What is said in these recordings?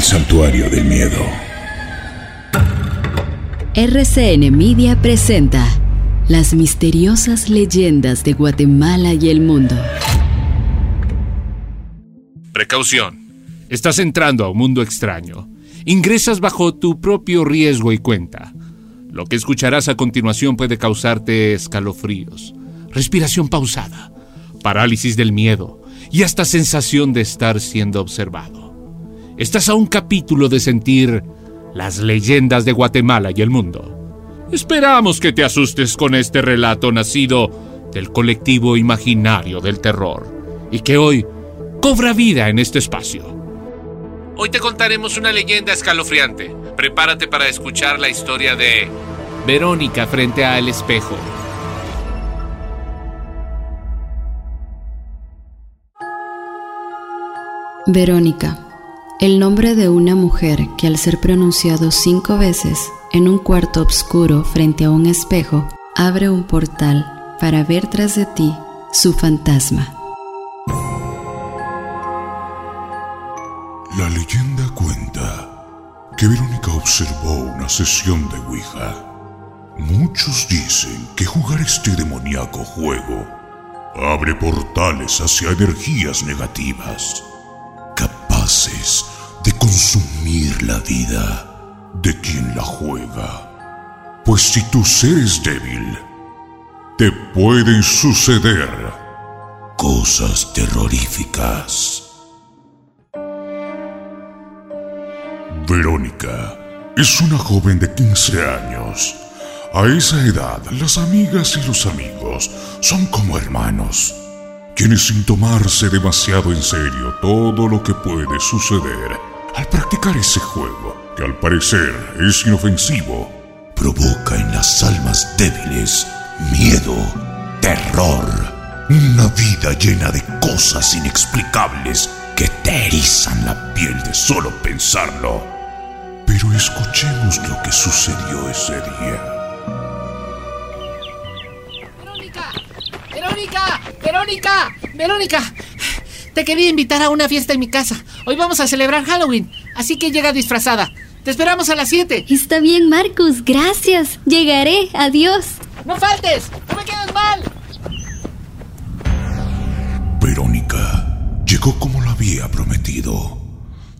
el santuario del miedo. RCN Media presenta las misteriosas leyendas de Guatemala y el mundo. Precaución. Estás entrando a un mundo extraño. Ingresas bajo tu propio riesgo y cuenta. Lo que escucharás a continuación puede causarte escalofríos, respiración pausada, parálisis del miedo y hasta sensación de estar siendo observado. Estás a un capítulo de sentir las leyendas de Guatemala y el mundo. Esperamos que te asustes con este relato nacido del colectivo imaginario del terror y que hoy cobra vida en este espacio. Hoy te contaremos una leyenda escalofriante. Prepárate para escuchar la historia de Verónica frente al espejo. Verónica, el nombre de una mujer que al ser pronunciado cinco veces en un cuarto oscuro frente a un espejo, abre un portal para ver tras de ti su fantasma. La leyenda cuenta que Verónica observó una sesión de Ouija. Muchos dicen que jugar este demoníaco juego abre portales hacia energías negativas, capaces de consumir la vida de quien la juega. Pues si tu ser es débil, te pueden suceder cosas terroríficas. Verónica es una joven de 15 años. A esa edad, las amigas y los amigos son como hermanos, quienes sin tomarse demasiado en serio todo lo que puede suceder al practicar ese juego, que al parecer es inofensivo, provoca en las almas débiles miedo, terror, una vida llena de cosas inexplicables que te erizan la piel de solo pensarlo. Pero escuchemos lo que sucedió ese día. Verónica, Verónica, Verónica, Verónica. Te quería invitar a una fiesta en mi casa. Hoy vamos a celebrar Halloween, así que llega disfrazada. Te esperamos a las 7. Está bien, Marcus, gracias. Llegaré, adiós. No faltes, no me quedes mal. Verónica llegó como lo había prometido.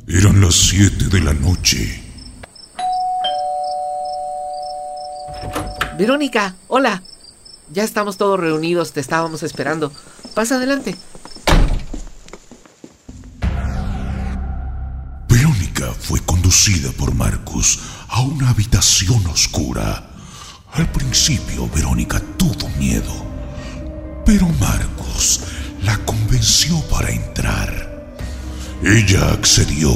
Eran las 7 de la noche. Verónica, hola. Ya estamos todos reunidos, te estábamos esperando. Pasa adelante. Conducida por Marcus a una habitación oscura. Al principio Verónica tuvo miedo, pero Marcus la convenció para entrar. Ella accedió,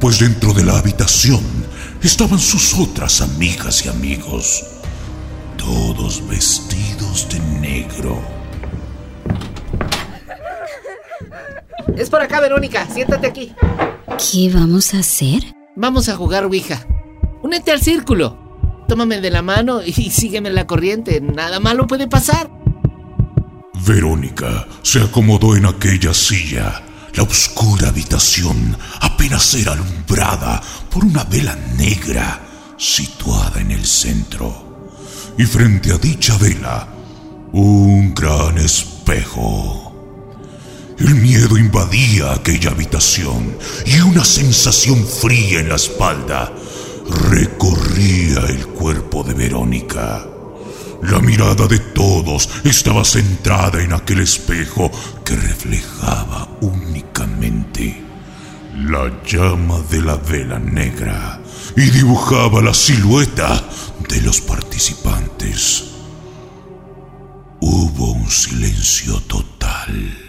pues dentro de la habitación estaban sus otras amigas y amigos, todos vestidos de negro. Es por acá, Verónica. Siéntate aquí. ¿Qué vamos a hacer? Vamos a jugar Ouija. Únete al círculo. Tómame de la mano y sígueme la corriente. Nada malo puede pasar. Verónica se acomodó en aquella silla. La oscura habitación apenas era alumbrada por una vela negra situada en el centro. Y frente a dicha vela, un gran espejo. El miedo invadía aquella habitación y una sensación fría en la espalda recorría el cuerpo de Verónica. La mirada de todos estaba centrada en aquel espejo que reflejaba únicamente la llama de la vela negra y dibujaba la silueta de los participantes. Hubo un silencio total.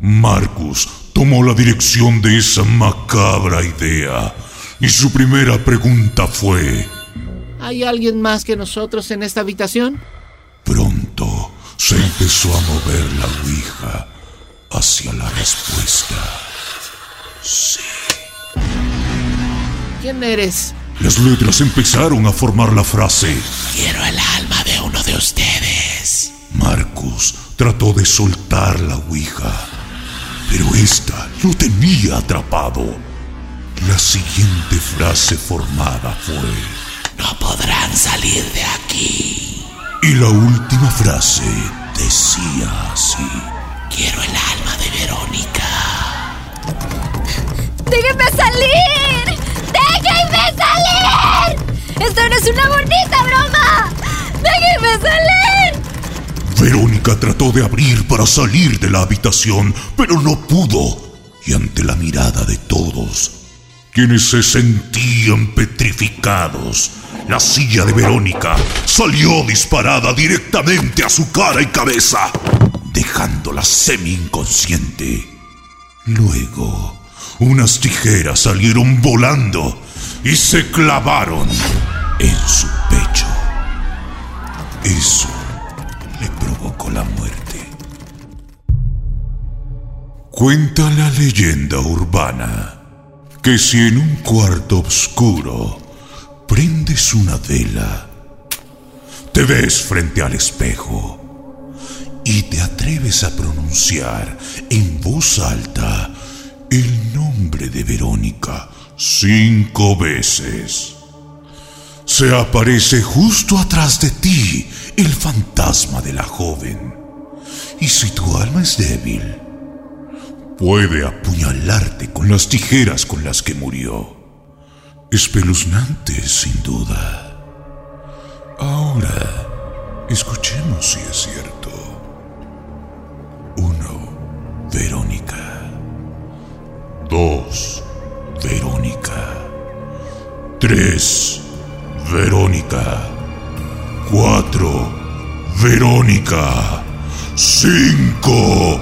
Marcus tomó la dirección de esa macabra idea y su primera pregunta fue, ¿Hay alguien más que nosotros en esta habitación? pronto se empezó a mover la Ouija hacia la respuesta. Sí. ¿Quién eres? Las letras empezaron a formar la frase. Quiero el alma de uno de ustedes. Marcus trató de soltar la ouija, pero esta lo tenía atrapado. La siguiente frase formada fue: No podrán salir de aquí. Y la última frase decía así: Quiero el alma de Verónica. ¡Déjenme salir! ¡Déjenme salir! ¡Esto no es una bonita broma! ¡Déjenme salir! Verónica trató de abrir para salir de la habitación, pero no pudo. Y ante la mirada de todos, quienes se sentían petrificados, la silla de Verónica salió disparada directamente a su cara y cabeza, dejándola semi-inconsciente. Luego, unas tijeras salieron volando y se clavaron en su pecho. Eso la muerte. Cuenta la leyenda urbana que si en un cuarto oscuro prendes una vela, te ves frente al espejo y te atreves a pronunciar en voz alta el nombre de Verónica cinco veces. Se aparece justo atrás de ti el fantasma de la joven. Y si tu alma es débil, puede apuñalarte con las tijeras con las que murió. Espeluznante, sin duda. Ahora, escuchemos si es cierto. Uno, Verónica. Dos, Verónica. Tres, Verónica. Cuatro, Verónica. Cinco,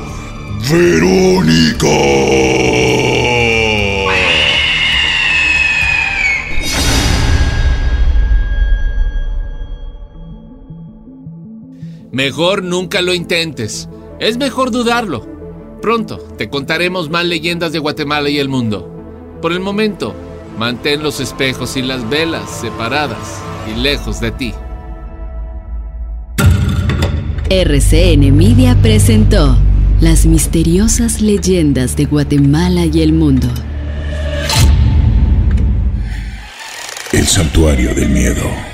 Verónica. Mejor nunca lo intentes. Es mejor dudarlo. Pronto te contaremos más leyendas de Guatemala y el mundo. Por el momento, mantén los espejos y las velas separadas y lejos de ti. RCN Media presentó las misteriosas leyendas de Guatemala y el mundo. El santuario del miedo.